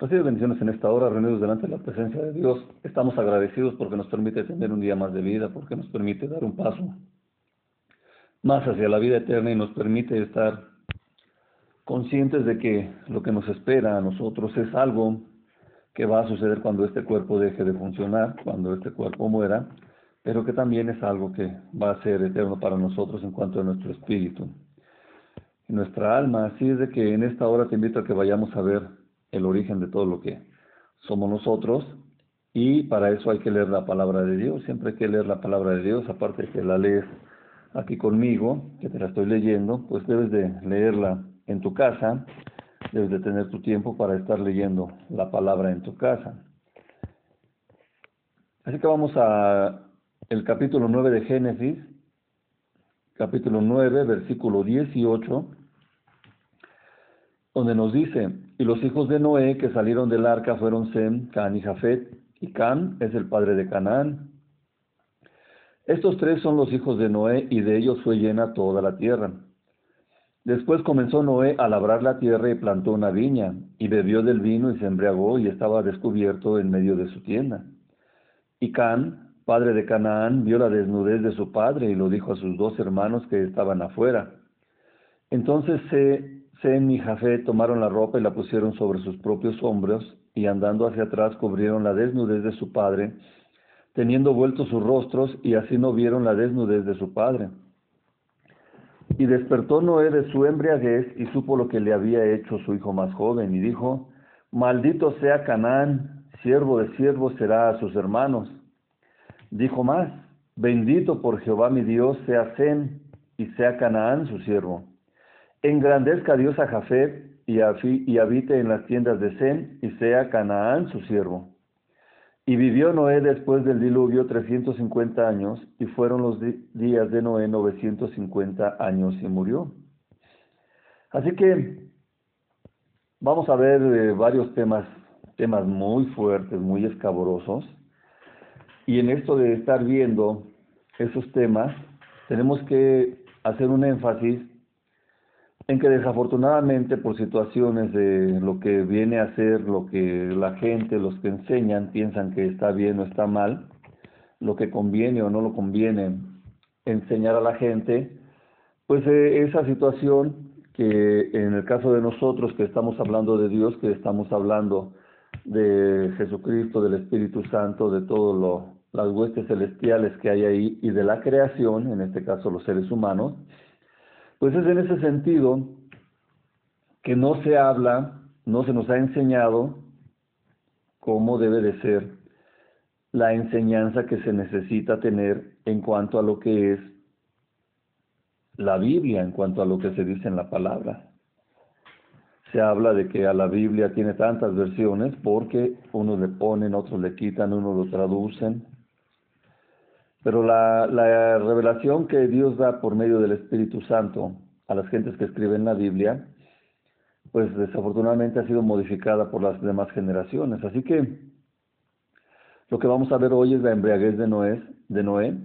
Recibe bendiciones en esta hora, reunidos delante de la presencia de Dios. Estamos agradecidos porque nos permite tener un día más de vida, porque nos permite dar un paso más hacia la vida eterna y nos permite estar conscientes de que lo que nos espera a nosotros es algo que va a suceder cuando este cuerpo deje de funcionar, cuando este cuerpo muera, pero que también es algo que va a ser eterno para nosotros en cuanto a nuestro espíritu, y nuestra alma. Así es de que en esta hora te invito a que vayamos a ver el origen de todo lo que somos nosotros y para eso hay que leer la palabra de Dios. Siempre hay que leer la palabra de Dios, aparte de que la lees aquí conmigo, que te la estoy leyendo, pues debes de leerla en tu casa, debes de tener tu tiempo para estar leyendo la palabra en tu casa. Así que vamos a el capítulo 9 de Génesis, capítulo 9, versículo 18, donde nos dice, y los hijos de Noé que salieron del arca fueron Sem, Can y Jafet, y Can es el padre de Canaán. Estos tres son los hijos de Noé, y de ellos fue llena toda la tierra. Después comenzó Noé a labrar la tierra y plantó una viña, y bebió del vino y se embriagó y estaba descubierto en medio de su tienda. Y Can, padre de Canaán, vio la desnudez de su padre y lo dijo a sus dos hermanos que estaban afuera. Entonces se Sem y Jafé tomaron la ropa y la pusieron sobre sus propios hombros, y andando hacia atrás cubrieron la desnudez de su padre, teniendo vueltos sus rostros, y así no vieron la desnudez de su padre. Y despertó Noé de su embriaguez y supo lo que le había hecho su hijo más joven, y dijo, Maldito sea Canaán, siervo de siervos será a sus hermanos. Dijo más, Bendito por Jehová mi Dios sea Sem, y sea Canaán su siervo. Engrandezca Dios a Jafet y, habite en las tiendas de Sem y sea Canaán su siervo. Y vivió Noé después del diluvio 350 años y fueron los días de Noé 950 años y murió. Así que vamos a ver eh, varios temas, temas muy fuertes, muy escabrosos. Y en esto de estar viendo esos temas, tenemos que hacer un énfasis en que desafortunadamente por situaciones de lo que viene a ser lo que la gente, los que enseñan, piensan que está bien o está mal, lo que conviene o no lo conviene enseñar a la gente, pues eh, esa situación que en el caso de nosotros que estamos hablando de Dios, que estamos hablando de Jesucristo, del Espíritu Santo, de todas las huestes celestiales que hay ahí y de la creación, en este caso los seres humanos, pues es en ese sentido que no se habla, no se nos ha enseñado cómo debe de ser la enseñanza que se necesita tener en cuanto a lo que es la Biblia, en cuanto a lo que se dice en la palabra. Se habla de que a la Biblia tiene tantas versiones porque unos le ponen, otros le quitan, unos lo traducen, pero la, la revelación que Dios da por medio del Espíritu Santo a las gentes que escriben la Biblia, pues desafortunadamente ha sido modificada por las demás generaciones. Así que lo que vamos a ver hoy es la embriaguez de Noé, de Noé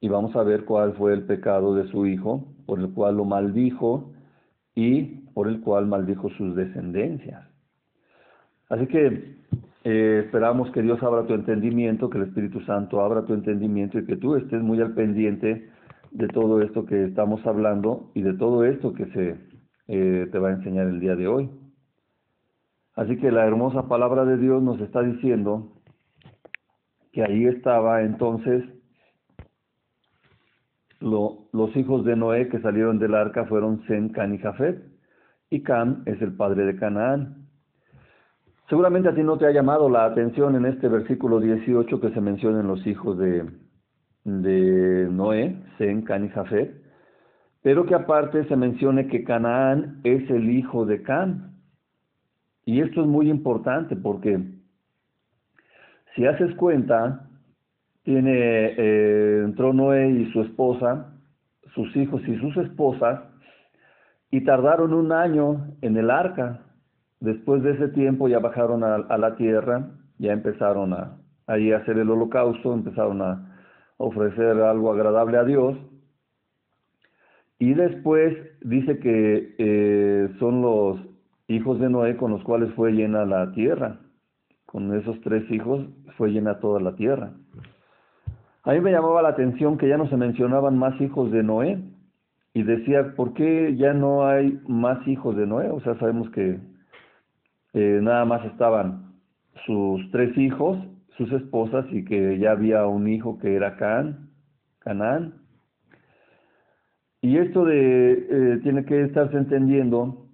y vamos a ver cuál fue el pecado de su hijo, por el cual lo maldijo y por el cual maldijo sus descendencias. Así que eh, esperamos que Dios abra tu entendimiento, que el Espíritu Santo abra tu entendimiento y que tú estés muy al pendiente de todo esto que estamos hablando y de todo esto que se eh, te va a enseñar el día de hoy. Así que la hermosa palabra de Dios nos está diciendo que ahí estaba entonces los hijos de Noé que salieron del arca fueron Sem, Can y Jafet, y Can es el padre de Canaán. Seguramente a ti no te ha llamado la atención en este versículo 18 que se mencionan los hijos de, Noé, Sem, Can y Jafet, pero que aparte se mencione que Canaán es el hijo de Can. Y esto es muy importante porque si haces cuenta, tiene, eh, entró Noé y su esposa, sus hijos y sus esposas, y tardaron un año en el arca. Después de ese tiempo ya bajaron a, la tierra, ya empezaron a, ahí a hacer el holocausto, empezaron a ofrecer algo agradable a Dios. Y después dice que eh, son los, hijos de Noé con los cuales fue llena la tierra. Con esos tres hijos fue llena toda la tierra. A mí me llamaba la atención que ya no se mencionaban más hijos de Noé y decía, ¿por qué ya no hay más hijos de Noé? O sea, sabemos que eh, nada más estaban sus tres hijos, sus esposas y que ya había un hijo que era Can, Canaán. Y esto de eh, tiene que estarse entendiendo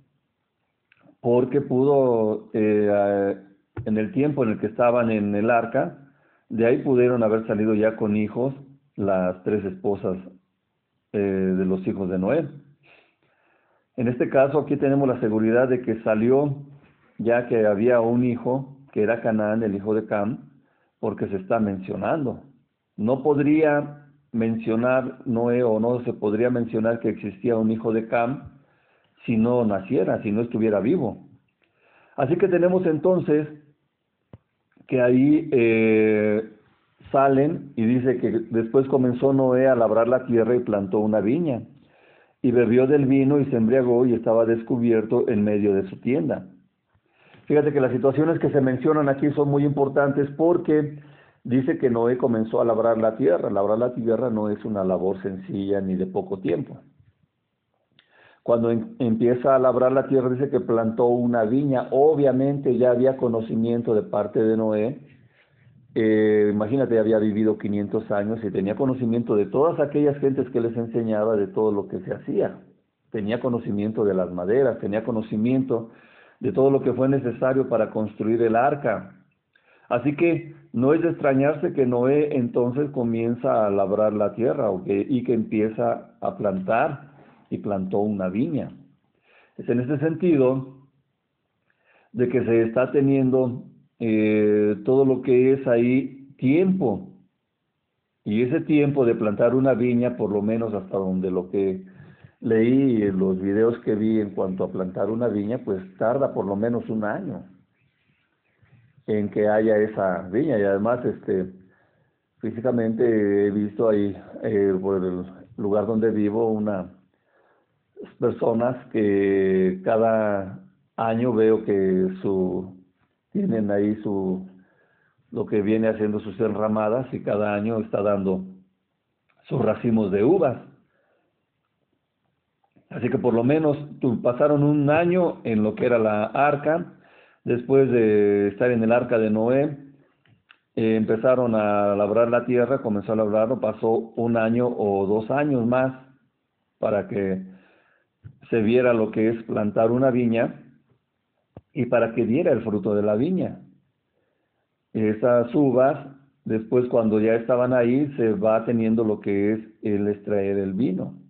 porque pudo eh, en el tiempo en el que estaban en el arca, de ahí pudieron haber salido ya con hijos las tres esposas eh, de los hijos de Noé. En este caso aquí tenemos la seguridad de que salió ya que había un hijo que era Canaán, el hijo de Cam, porque se está mencionando. No podría mencionar Noé o no se podría mencionar que existía un hijo de Cam si no naciera, si no estuviera vivo. Así que tenemos entonces que ahí eh, salen y dice que después comenzó Noé a labrar la tierra y plantó una viña y bebió del vino y se embriagó y estaba descubierto en medio de su tienda. Fíjate que las situaciones que se mencionan aquí son muy importantes porque dice que Noé comenzó a labrar la tierra. Labrar la tierra no es una labor sencilla ni de poco tiempo. Cuando empieza a labrar la tierra dice que plantó una viña. Obviamente ya había conocimiento de parte de Noé. Eh, imagínate, había vivido 500 años y tenía conocimiento de todas aquellas gentes que les enseñaba de todo lo que se hacía. Tenía conocimiento de las maderas, tenía conocimiento de todo lo que fue necesario para construir el arca. Así que no es de extrañarse que Noé entonces comienza a labrar la tierra y que empieza a plantar y plantó una viña. Es en ese sentido de que se está teniendo eh, todo lo que es ahí tiempo. Y ese tiempo de plantar una viña, por lo menos hasta donde lo que leí los videos que vi en cuanto a plantar una viña, pues tarda por lo menos un año en que haya esa viña. Y además, este, físicamente he visto ahí, eh, por el lugar donde vivo, una personas que cada año veo que su tienen ahí su lo que viene haciendo sus enramadas y cada año está dando sus racimos de uvas. Así que por lo menos pasaron un año en lo que era la arca, después de estar en el arca de Noé, eh, empezaron a labrar la tierra, comenzó a labrarlo, pasó un año o dos años más para que se viera lo que es plantar una viña y para que diera el fruto de la viña. Esas uvas, después cuando ya estaban ahí, se va teniendo lo que es el extraer el vino.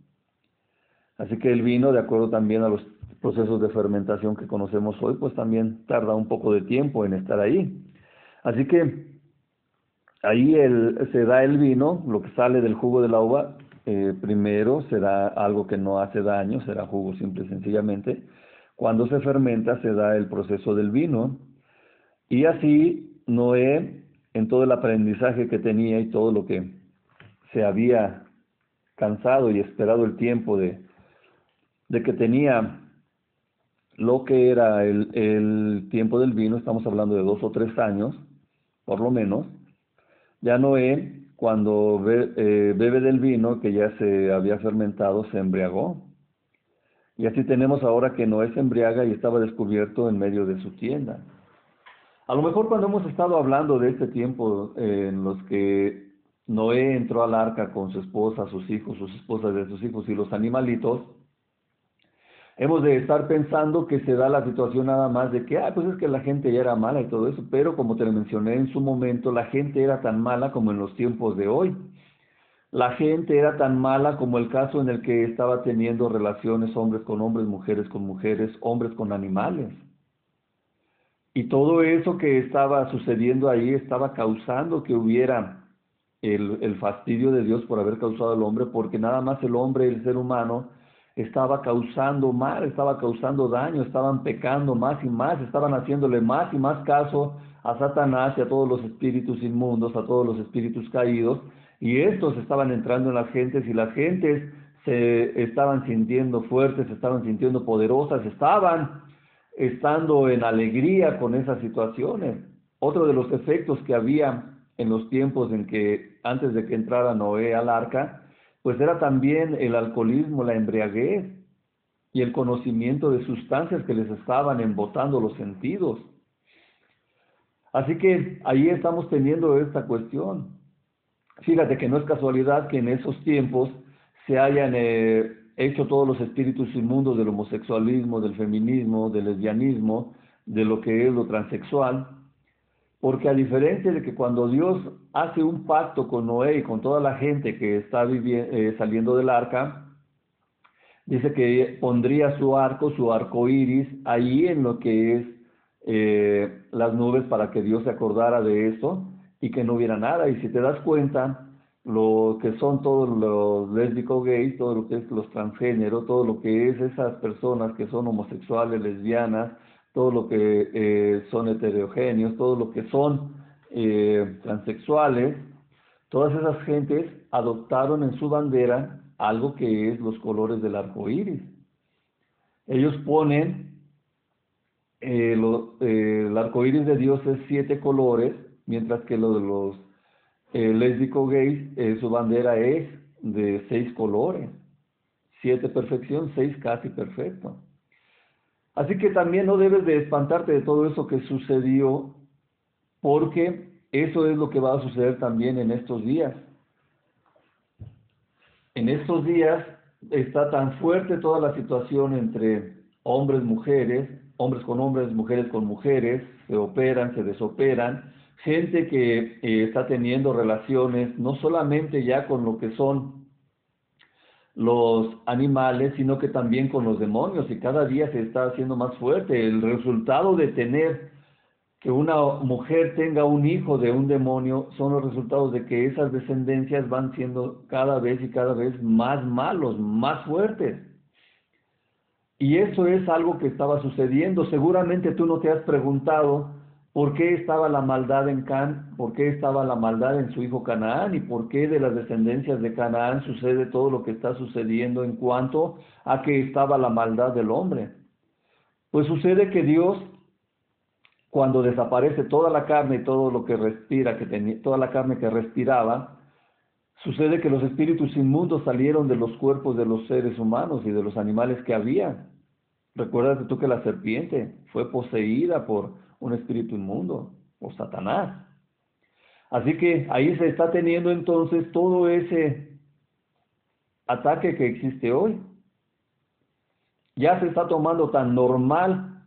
Así que el vino, de acuerdo también a los procesos de fermentación que conocemos hoy, pues también tarda un poco de tiempo en estar ahí. Así que ahí se da el vino, lo que sale del jugo de la uva, eh, primero será algo que no hace daño, será jugo simple y sencillamente. Cuando se fermenta se da el proceso del vino y así Noé, en todo el aprendizaje que tenía y todo lo que se había cansado y esperado el tiempo de, de que tenía lo que era el, el tiempo del vino, estamos hablando de dos o tres años, por lo menos, ya Noé cuando eh, bebe del vino que ya se había fermentado, se embriagó. Y así tenemos ahora que Noé se embriaga y estaba descubierto en medio de su tienda. A lo mejor cuando hemos estado hablando de este tiempo eh, en los que Noé entró al arca con su esposa, sus hijos, sus esposas de sus hijos y los animalitos, hemos de estar pensando que se da la situación nada más de que, ah, pues es que la gente ya era mala y todo eso, pero como te lo mencioné en su momento, la gente era tan mala como en los tiempos de hoy. La gente era tan mala como el caso en el que estaba teniendo relaciones hombres con hombres, mujeres con mujeres, hombres con animales. Y todo eso que estaba sucediendo ahí estaba causando que hubiera el, el fastidio de Dios por haber causado al hombre, porque nada más el hombre, el ser humano, estaba causando mal, estaba causando daño, estaban pecando más y más, estaban haciéndole más y más caso a Satanás y a todos los espíritus inmundos, a todos los espíritus caídos, y estos estaban entrando en las gentes y las gentes se estaban sintiendo fuertes, se estaban sintiendo poderosas, estaban estando en alegría con esas situaciones. Otro de los efectos que había en los tiempos en que antes de que entrara Noé al arca, pues era también el alcoholismo, la embriaguez y el conocimiento de sustancias que les estaban embotando los sentidos. Así que ahí estamos teniendo esta cuestión. Fíjate que no es casualidad que en esos tiempos se hayan eh, hecho todos los espíritus inmundos del homosexualismo, del feminismo, del lesbianismo, de lo que es lo transexual, porque a diferencia de que cuando Dios hace un pacto con Noé y con toda la gente que está eh, saliendo del arca, dice que pondría su arco, su arco iris, ahí en lo que es eh, las nubes para que Dios se acordara de eso y que no hubiera nada. Y si te das cuenta, lo que son todos los lésbicos gays, todo lo que es los transgéneros, todo lo que es esas personas que son homosexuales, lesbianas, todo lo que eh, son heterogéneos, todo lo que son eh, transexuales, todas esas gentes adoptaron en su bandera algo que es los colores del arco iris. Ellos ponen eh, el arco iris de Dios es siete colores, mientras que lo de los lésbicos gays, su bandera es de seis colores. Siete perfección, seis casi perfecto. Así que también no debes de espantarte de todo eso que sucedió, porque eso es lo que va a suceder también en estos días. En estos días está tan fuerte toda la situación entre hombres, mujeres, hombres con hombres, mujeres con mujeres, se operan, se desoperan, gente que eh, está teniendo relaciones no solamente ya con lo que son los animales, sino que también con los demonios y cada día se está haciendo más fuerte. El resultado de tener que una mujer tenga un hijo de un demonio son los resultados de que esas descendencias van siendo cada vez y cada vez más malos, más fuertes. Y eso es algo que estaba sucediendo. Seguramente tú no te has preguntado ¿Por qué estaba la maldad en Can? ¿Por qué estaba la maldad en su hijo Canaán? ¿Y por qué de las descendencias de Canaán sucede todo lo que está sucediendo en cuanto a que estaba la maldad del hombre? Pues sucede que Dios, cuando desaparece toda la carne y todo lo que respira, que tenía, toda la carne que respiraba, sucede que los espíritus inmundos salieron de los cuerpos de los seres humanos y de los animales que había. Recuerda tú que la serpiente fue poseída por un espíritu inmundo o Satanás. Así que ahí se está teniendo entonces todo ese ataque que existe hoy. Ya se está tomando tan normal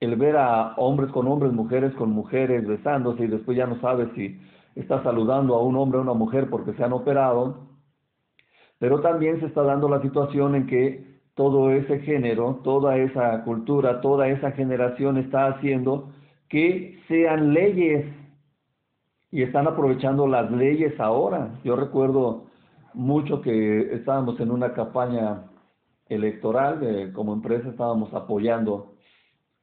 el ver a hombres con hombres, mujeres con mujeres besándose y después ya no sabes si está saludando a un hombre o una mujer porque se han operado. Pero también se está dando la situación en que todo ese género, toda esa cultura, toda esa generación está haciendo que sean leyes y están aprovechando las leyes ahora. Yo recuerdo mucho que estábamos en una campaña electoral, como empresa estábamos apoyando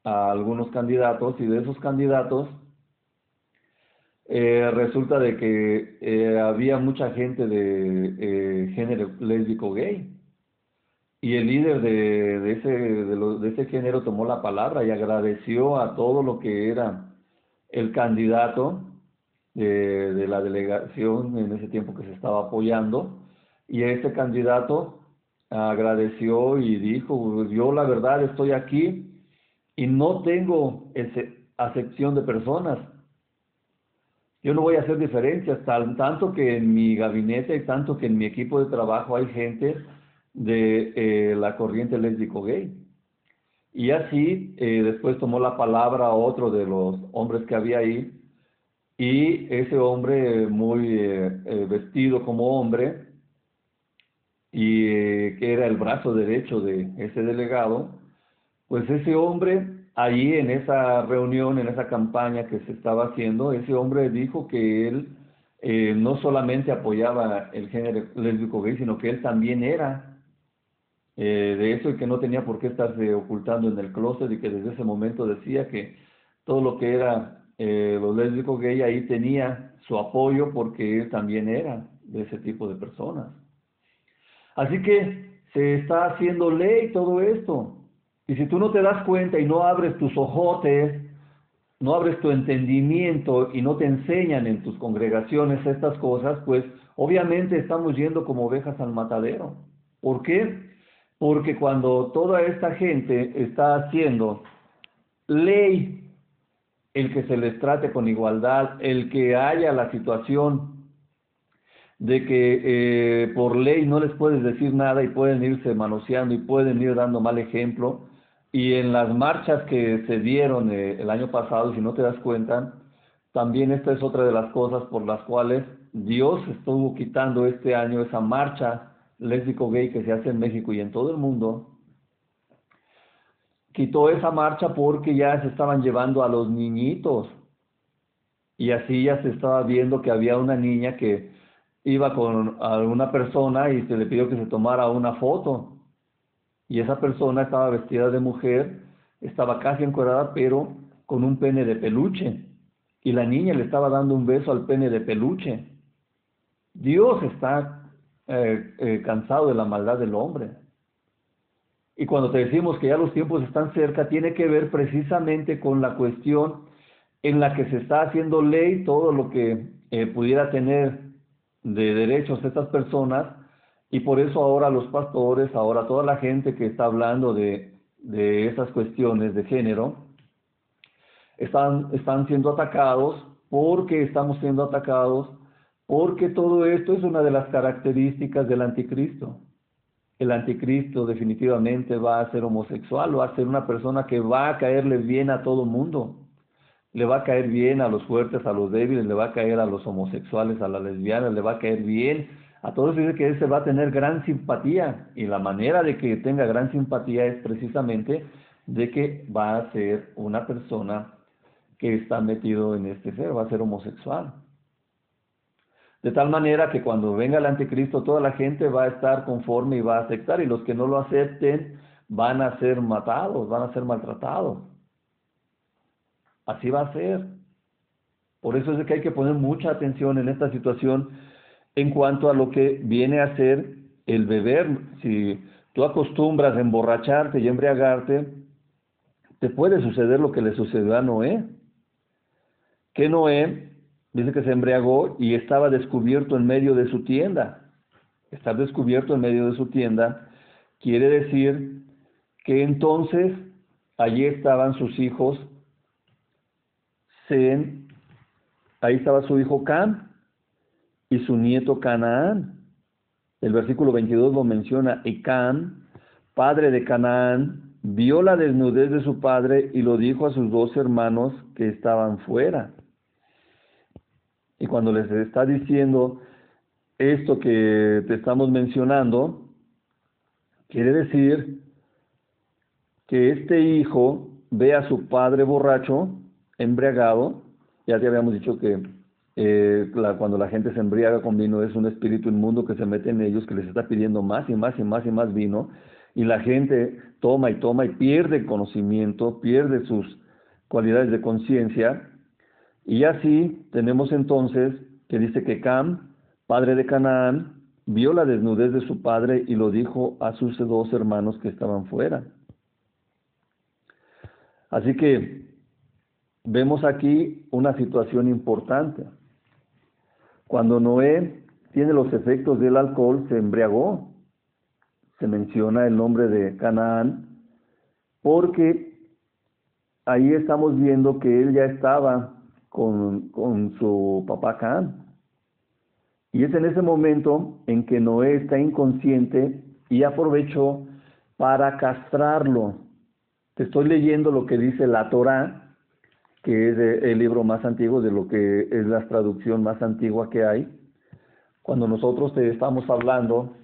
a algunos candidatos y de esos candidatos eh, resulta de que eh, había mucha gente de eh, género lésbico gay y el líder de, de ese, de, de, ese género tomó la palabra y agradeció a todo lo que era el candidato de, de la delegación en ese tiempo que se estaba apoyando. Y ese candidato agradeció y dijo, yo la verdad estoy aquí y no tengo acepción de personas. Yo no voy a hacer diferencias, tanto que en mi gabinete y tanto que en mi equipo de trabajo hay gente de eh, la corriente lésbico gay. Y así eh, después tomó la palabra otro de los hombres que había ahí y ese hombre muy eh, vestido como hombre y que era el brazo derecho de ese delegado, pues ese hombre ahí en esa reunión, en esa campaña que se estaba haciendo, ese hombre dijo que él no solamente apoyaba el género lésbico gay, sino que él también era eh, de eso y que no tenía por qué estarse ocultando en el closet y que desde ese momento decía que todo lo que era eh, los lésbicos gay ahí tenía su apoyo porque él también era de ese tipo de personas. Así que se está haciendo ley todo esto. Y si tú no te das cuenta y no abres tus ojotes, no abres tu entendimiento y no te enseñan en tus congregaciones estas cosas, pues obviamente estamos yendo como ovejas al matadero. ¿Por qué? Porque cuando toda esta gente está haciendo ley, el que se les trate con igualdad, el que haya la situación de que eh, por ley no les puedes decir nada y pueden irse manoseando y pueden ir dando mal ejemplo. Y en las marchas que se dieron eh, el año pasado, si no te das cuenta, también esta es otra de las cosas por las cuales Dios estuvo quitando este año esa marcha lésbico gay que se hace en México y en todo el mundo. Quitó esa marcha porque ya se estaban llevando a los niñitos. Y así ya se estaba viendo que había una niña que iba con alguna persona y se le pidió que se tomara una foto. Y esa persona estaba vestida de mujer, estaba casi encuadrada, pero con un pene de peluche. Y la niña le estaba dando un beso al pene de peluche. Dios está eh, eh, cansado de la maldad del hombre. Y cuando te decimos que ya los tiempos están cerca, tiene que ver precisamente con la cuestión en la que se está haciendo ley todo lo que eh, pudiera tener de derechos estas personas y por eso ahora los pastores, ahora toda la gente que está hablando de, de esas cuestiones de género, están, están siendo atacados porque estamos siendo atacados, porque todo esto es una de las características del anticristo. El anticristo definitivamente va a ser homosexual, va a ser una persona que va a caerle bien a todo mundo le va a caer bien a los fuertes, a los débiles, le va a caer a los homosexuales, a las lesbianas, le va a caer bien a todos dice que ese va a tener gran simpatía y la manera de que tenga gran simpatía es precisamente de que va a ser una persona que está metido en este ser, va a ser homosexual. De tal manera que cuando venga el anticristo toda la gente va a estar conforme y va a aceptar y los que no lo acepten van a ser matados, van a ser maltratados. Así va a ser. Por eso es que hay que poner mucha atención en esta situación en cuanto a lo que viene a ser el beber. Si tú acostumbras a emborracharte y embriagarte, te puede suceder lo que le sucedió a Noé. Que Noé dice que se embriagó y estaba descubierto en medio de su tienda. Estar descubierto en medio de su tienda quiere decir que entonces allí estaban sus hijos ahí estaba su hijo Can y su nieto Canaán. El versículo 22 lo menciona, y Can, padre de Canaán, vio la desnudez de su padre y lo dijo a sus dos hermanos que estaban fuera. Cuando les está diciendo esto que te estamos mencionando, quiere decir que este hijo ve a su padre borracho embriagado, ya te habíamos dicho que eh, cuando la gente se embriaga con vino es un espíritu inmundo que se mete en ellos, que les está pidiendo más y más y más y más vino, y la gente toma y toma y pierde conocimiento, pierde sus cualidades de conciencia, y así tenemos entonces que dice que Cam, padre de Canaán, vio la desnudez de su padre y lo dijo a sus dos hermanos que estaban fuera. Así que vemos aquí una situación importante. Cuando Noé tiene los efectos del alcohol, se embriagó. Se menciona el nombre de Canaán, porque ahí estamos viendo que él ya estaba con, con su papá Canaán. Y es en ese momento en que Noé está inconsciente y aprovechó para castrarlo. Te estoy leyendo lo que dice la Torá, que es el libro más antiguo, de lo que es la traducción más antigua que hay. Cuando nosotros te estamos hablando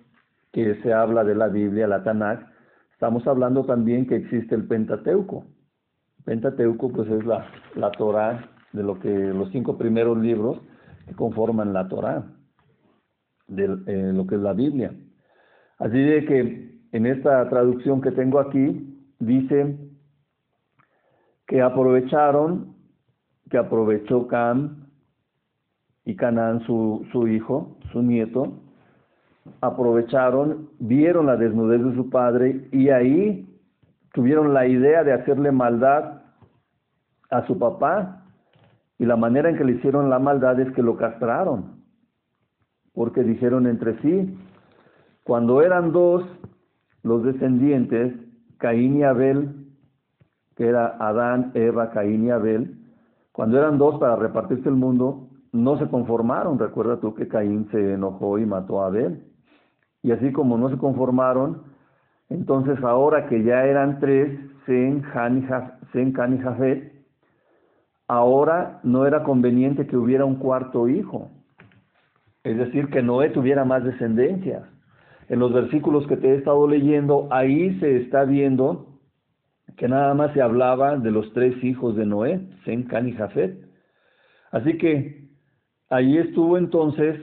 que se habla de la Biblia, la Tanakh, estamos hablando también que existe el Pentateuco. Pentateuco pues es la, la Torah de lo que los cinco primeros libros que conforman la Torah, de eh, lo que es la Biblia. Así de que en esta traducción que tengo aquí dice que aprovecharon, que aprovechó Cam y Canaán su, su hijo, su nieto, aprovecharon, vieron la desnudez de su padre y ahí tuvieron la idea de hacerle maldad a su papá y la manera en que le hicieron la maldad es que lo castraron, porque dijeron entre sí, cuando eran dos los descendientes, Caín y Abel, que era Adán, Eva, Caín y Abel, cuando eran dos para repartirse el mundo, no se conformaron. Recuerda tú que Caín se enojó y mató a Abel. Y así como no se conformaron, entonces ahora que ya eran tres, Sen, Can y Jafet, ahora no era conveniente que hubiera un cuarto hijo. Es decir, que Noé tuviera más descendencias. En los versículos que te he estado leyendo, ahí se está viendo que nada más se hablaba de los tres hijos de Noé, Sen, Can y Jafet. Así que ahí estuvo entonces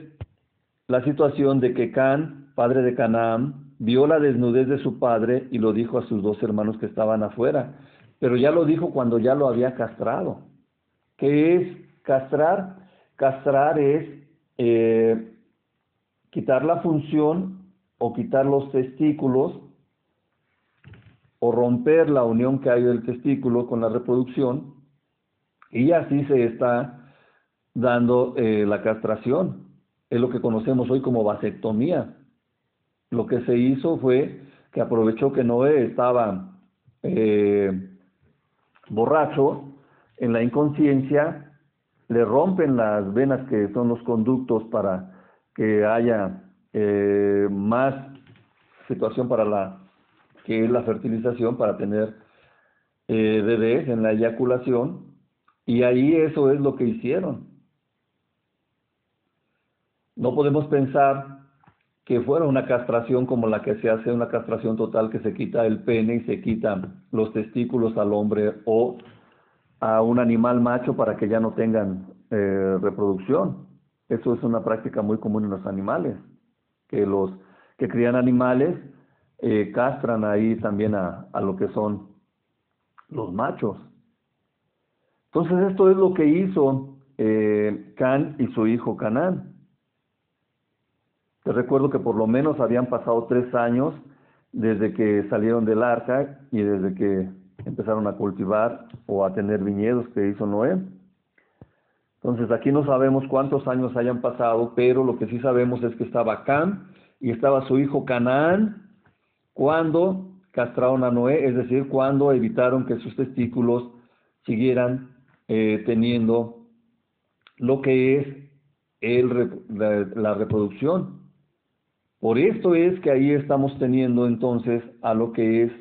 la situación de que Can, padre de Canaán, vio la desnudez de su padre y lo dijo a sus dos hermanos que estaban afuera. Pero ya lo dijo cuando ya lo había castrado. ¿Qué es castrar? Castrar es eh, quitar la función o quitar los testículos o romper la unión que hay del testículo con la reproducción y así se está dando eh, la castración. Es lo que conocemos hoy como vasectomía. Lo que se hizo fue que aprovechó que Noé estaba eh, borracho en la inconsciencia, le rompen las venas que son los conductos para que haya eh, más situación para la que es la fertilización para tener eh, bebés en la eyaculación y ahí eso es lo que hicieron. No podemos pensar que fuera una castración como la que se hace, una castración total que se quita el pene y se quitan los testículos al hombre o a un animal macho para que ya no tengan eh, reproducción. Eso es una práctica muy común en los animales que los que crían animales eh, castran ahí también a, a, lo que son los machos. Entonces esto es lo que hizo eh, Can y su hijo Canán. Te recuerdo que por lo menos habían pasado tres años desde que salieron del arca y desde que empezaron a cultivar o a tener viñedos que hizo Noé. Entonces aquí no sabemos cuántos años hayan pasado, pero lo que sí sabemos es que estaba Cam y estaba su hijo Canaán cuando castraron a Noé, es decir, cuando evitaron que sus testículos siguieran eh, teniendo lo que es la, reproducción. Por esto es que ahí estamos teniendo entonces a lo que es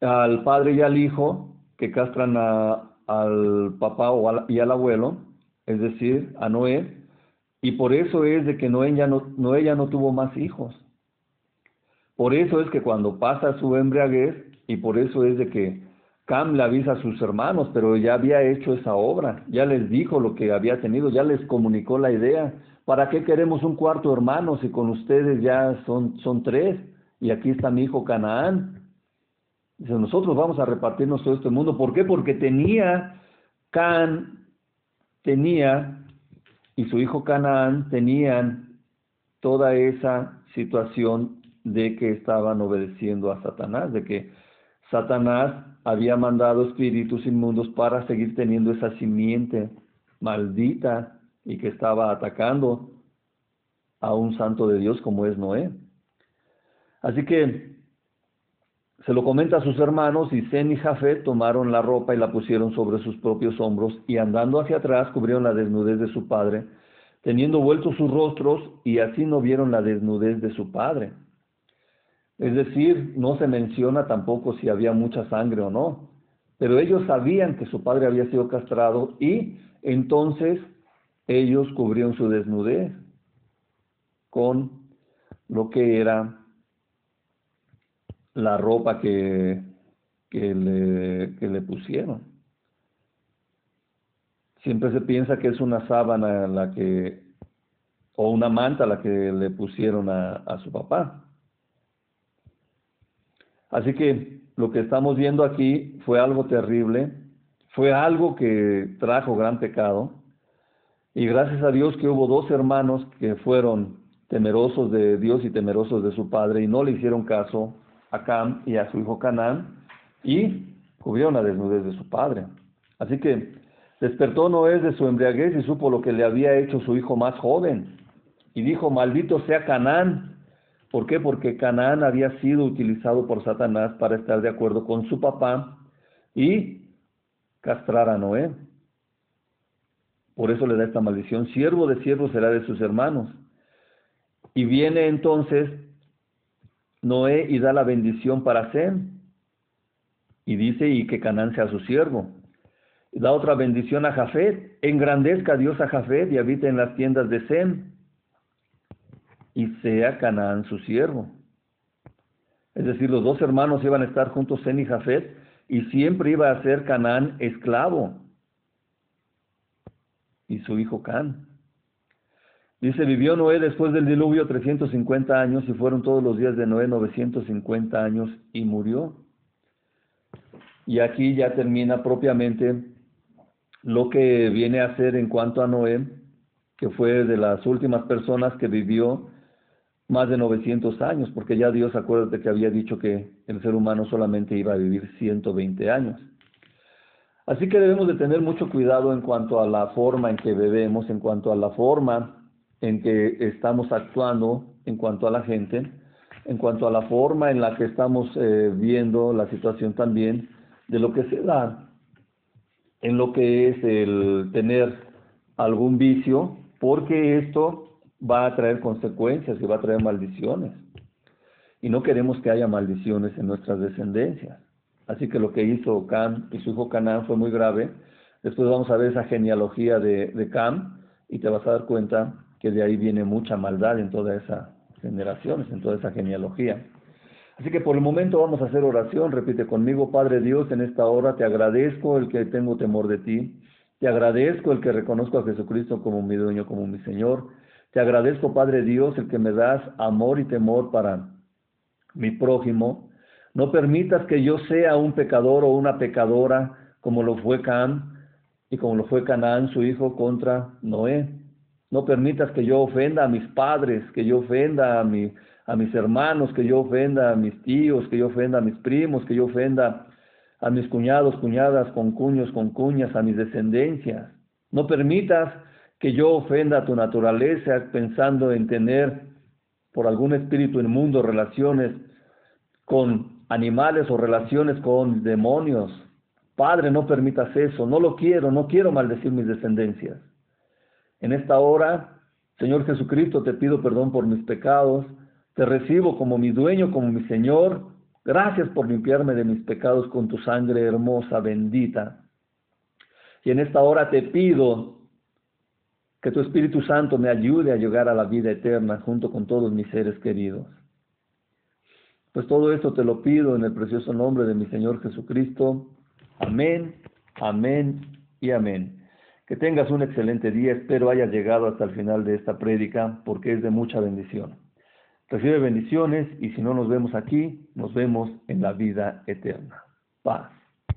al padre y al hijo que castran a, al papá o y al abuelo, es decir, a Noé, y por eso es de que Noé ya no, Noé ya no tuvo más hijos. Por eso es que cuando pasa su embriaguez, y por eso es de que Cam le avisa a sus hermanos, pero ya había hecho esa obra, ya les dijo lo que había tenido, ya les comunicó la idea. ¿Para qué queremos un cuarto hermano si con ustedes ya son, son tres? Y aquí está mi hijo Canaán. Dice, nosotros vamos a repartirnos todo este mundo. ¿Por qué? Porque tenía, Can tenía, y su hijo Canaán tenían toda esa situación de que estaban obedeciendo a Satanás, de que Satanás había mandado espíritus inmundos para seguir teniendo esa simiente maldita y que estaba atacando a un santo de Dios como es Noé. Así que se lo comenta a sus hermanos y Zen y Jafet tomaron la ropa y la pusieron sobre sus propios hombros y andando hacia atrás cubrieron la desnudez de su padre, teniendo vueltos sus rostros y así no vieron la desnudez de su padre. Es decir, no se menciona tampoco si había mucha sangre o no, pero ellos sabían que su padre había sido castrado y entonces ellos cubrieron su desnudez con lo que era la ropa que, que, le, que le pusieron. Siempre se piensa que es una sábana la que, o una manta la que le pusieron a, a su papá. Así que lo que estamos viendo aquí fue algo terrible, fue algo que trajo gran pecado. Y gracias a Dios que hubo dos hermanos que fueron temerosos de Dios y temerosos de su padre y no le hicieron caso a Cam y a su hijo Canaán y cubrieron la desnudez de su padre. Así que despertó Noé de su embriaguez y supo lo que le había hecho su hijo más joven. Y dijo, maldito sea Canaán. ¿Por qué? Porque Canaán había sido utilizado por Satanás para estar de acuerdo con su papá y castrar a Noé. Por eso le da esta maldición. Siervo de siervo será de sus hermanos. Y viene entonces Noé y da la bendición para Sem. Y dice, y que Canaán sea su siervo. Da otra bendición a Jafet. Engrandezca Dios a Jafet y habite en las tiendas de Sem. Y sea Canaán su siervo. Es decir, los dos hermanos iban a estar juntos, Sem y Jafet, y siempre iba a ser Canaán esclavo. Y su hijo Can. Dice, vivió Noé después del diluvio 350 años y fueron todos los días de Noé 950 años y murió. Y aquí ya termina propiamente lo que viene a ser en cuanto a Noé, que fue de las últimas personas que vivió más de 900 años, porque ya Dios, acuérdate que había dicho que el ser humano solamente iba a vivir 120 años. Así que debemos de tener mucho cuidado en cuanto a la forma en que bebemos, en cuanto a la forma en que estamos actuando en cuanto a la gente, en cuanto a la forma en la que estamos eh, viendo la situación también de lo que se da en lo que es el tener algún vicio, porque esto va a traer consecuencias y va a traer maldiciones. Y no queremos que haya maldiciones en nuestras descendencias. Así que lo que hizo Cam y su hijo Canaán fue muy grave. Después vamos a ver esa genealogía de, de Cam y te vas a dar cuenta que de ahí viene mucha maldad en toda esa generaciones, en toda esa genealogía. Así que por el momento vamos a hacer oración. Repite conmigo, Padre Dios, en esta hora te agradezco el que tengo temor de ti. Te agradezco el que reconozco a Jesucristo como mi dueño, como mi Señor. Te agradezco, Padre Dios, el que me das amor y temor para mi prójimo. No permitas que yo sea un pecador o una pecadora como lo fue Can y como lo fue Canaán, su hijo, contra Noé. No permitas que yo ofenda a mis padres, que yo ofenda a, mi, a mis hermanos, que yo ofenda a mis tíos, que yo ofenda a mis primos, que yo ofenda a mis cuñados, cuñadas, con cuños, con cuñas, a mis descendencias. No permitas que yo ofenda a tu naturaleza pensando en tener por algún espíritu inmundo relaciones con animales o relaciones con demonios. Padre, no permitas eso, no lo quiero, no quiero maldecir mis descendencias. En esta hora, Señor Jesucristo, te pido perdón por mis pecados, te recibo como mi dueño, como mi Señor. Gracias por limpiarme de mis pecados con tu sangre hermosa, bendita. Y en esta hora te pido que tu Espíritu Santo me ayude a llegar a la vida eterna junto con todos mis seres queridos. Pues todo esto te lo pido en el precioso nombre de mi Señor Jesucristo. Amén, amén y amén. Que tengas un excelente día. Espero hayas llegado hasta el final de esta prédica porque es de mucha bendición. Recibe bendiciones y si no nos vemos aquí, nos vemos en la vida eterna. Paz.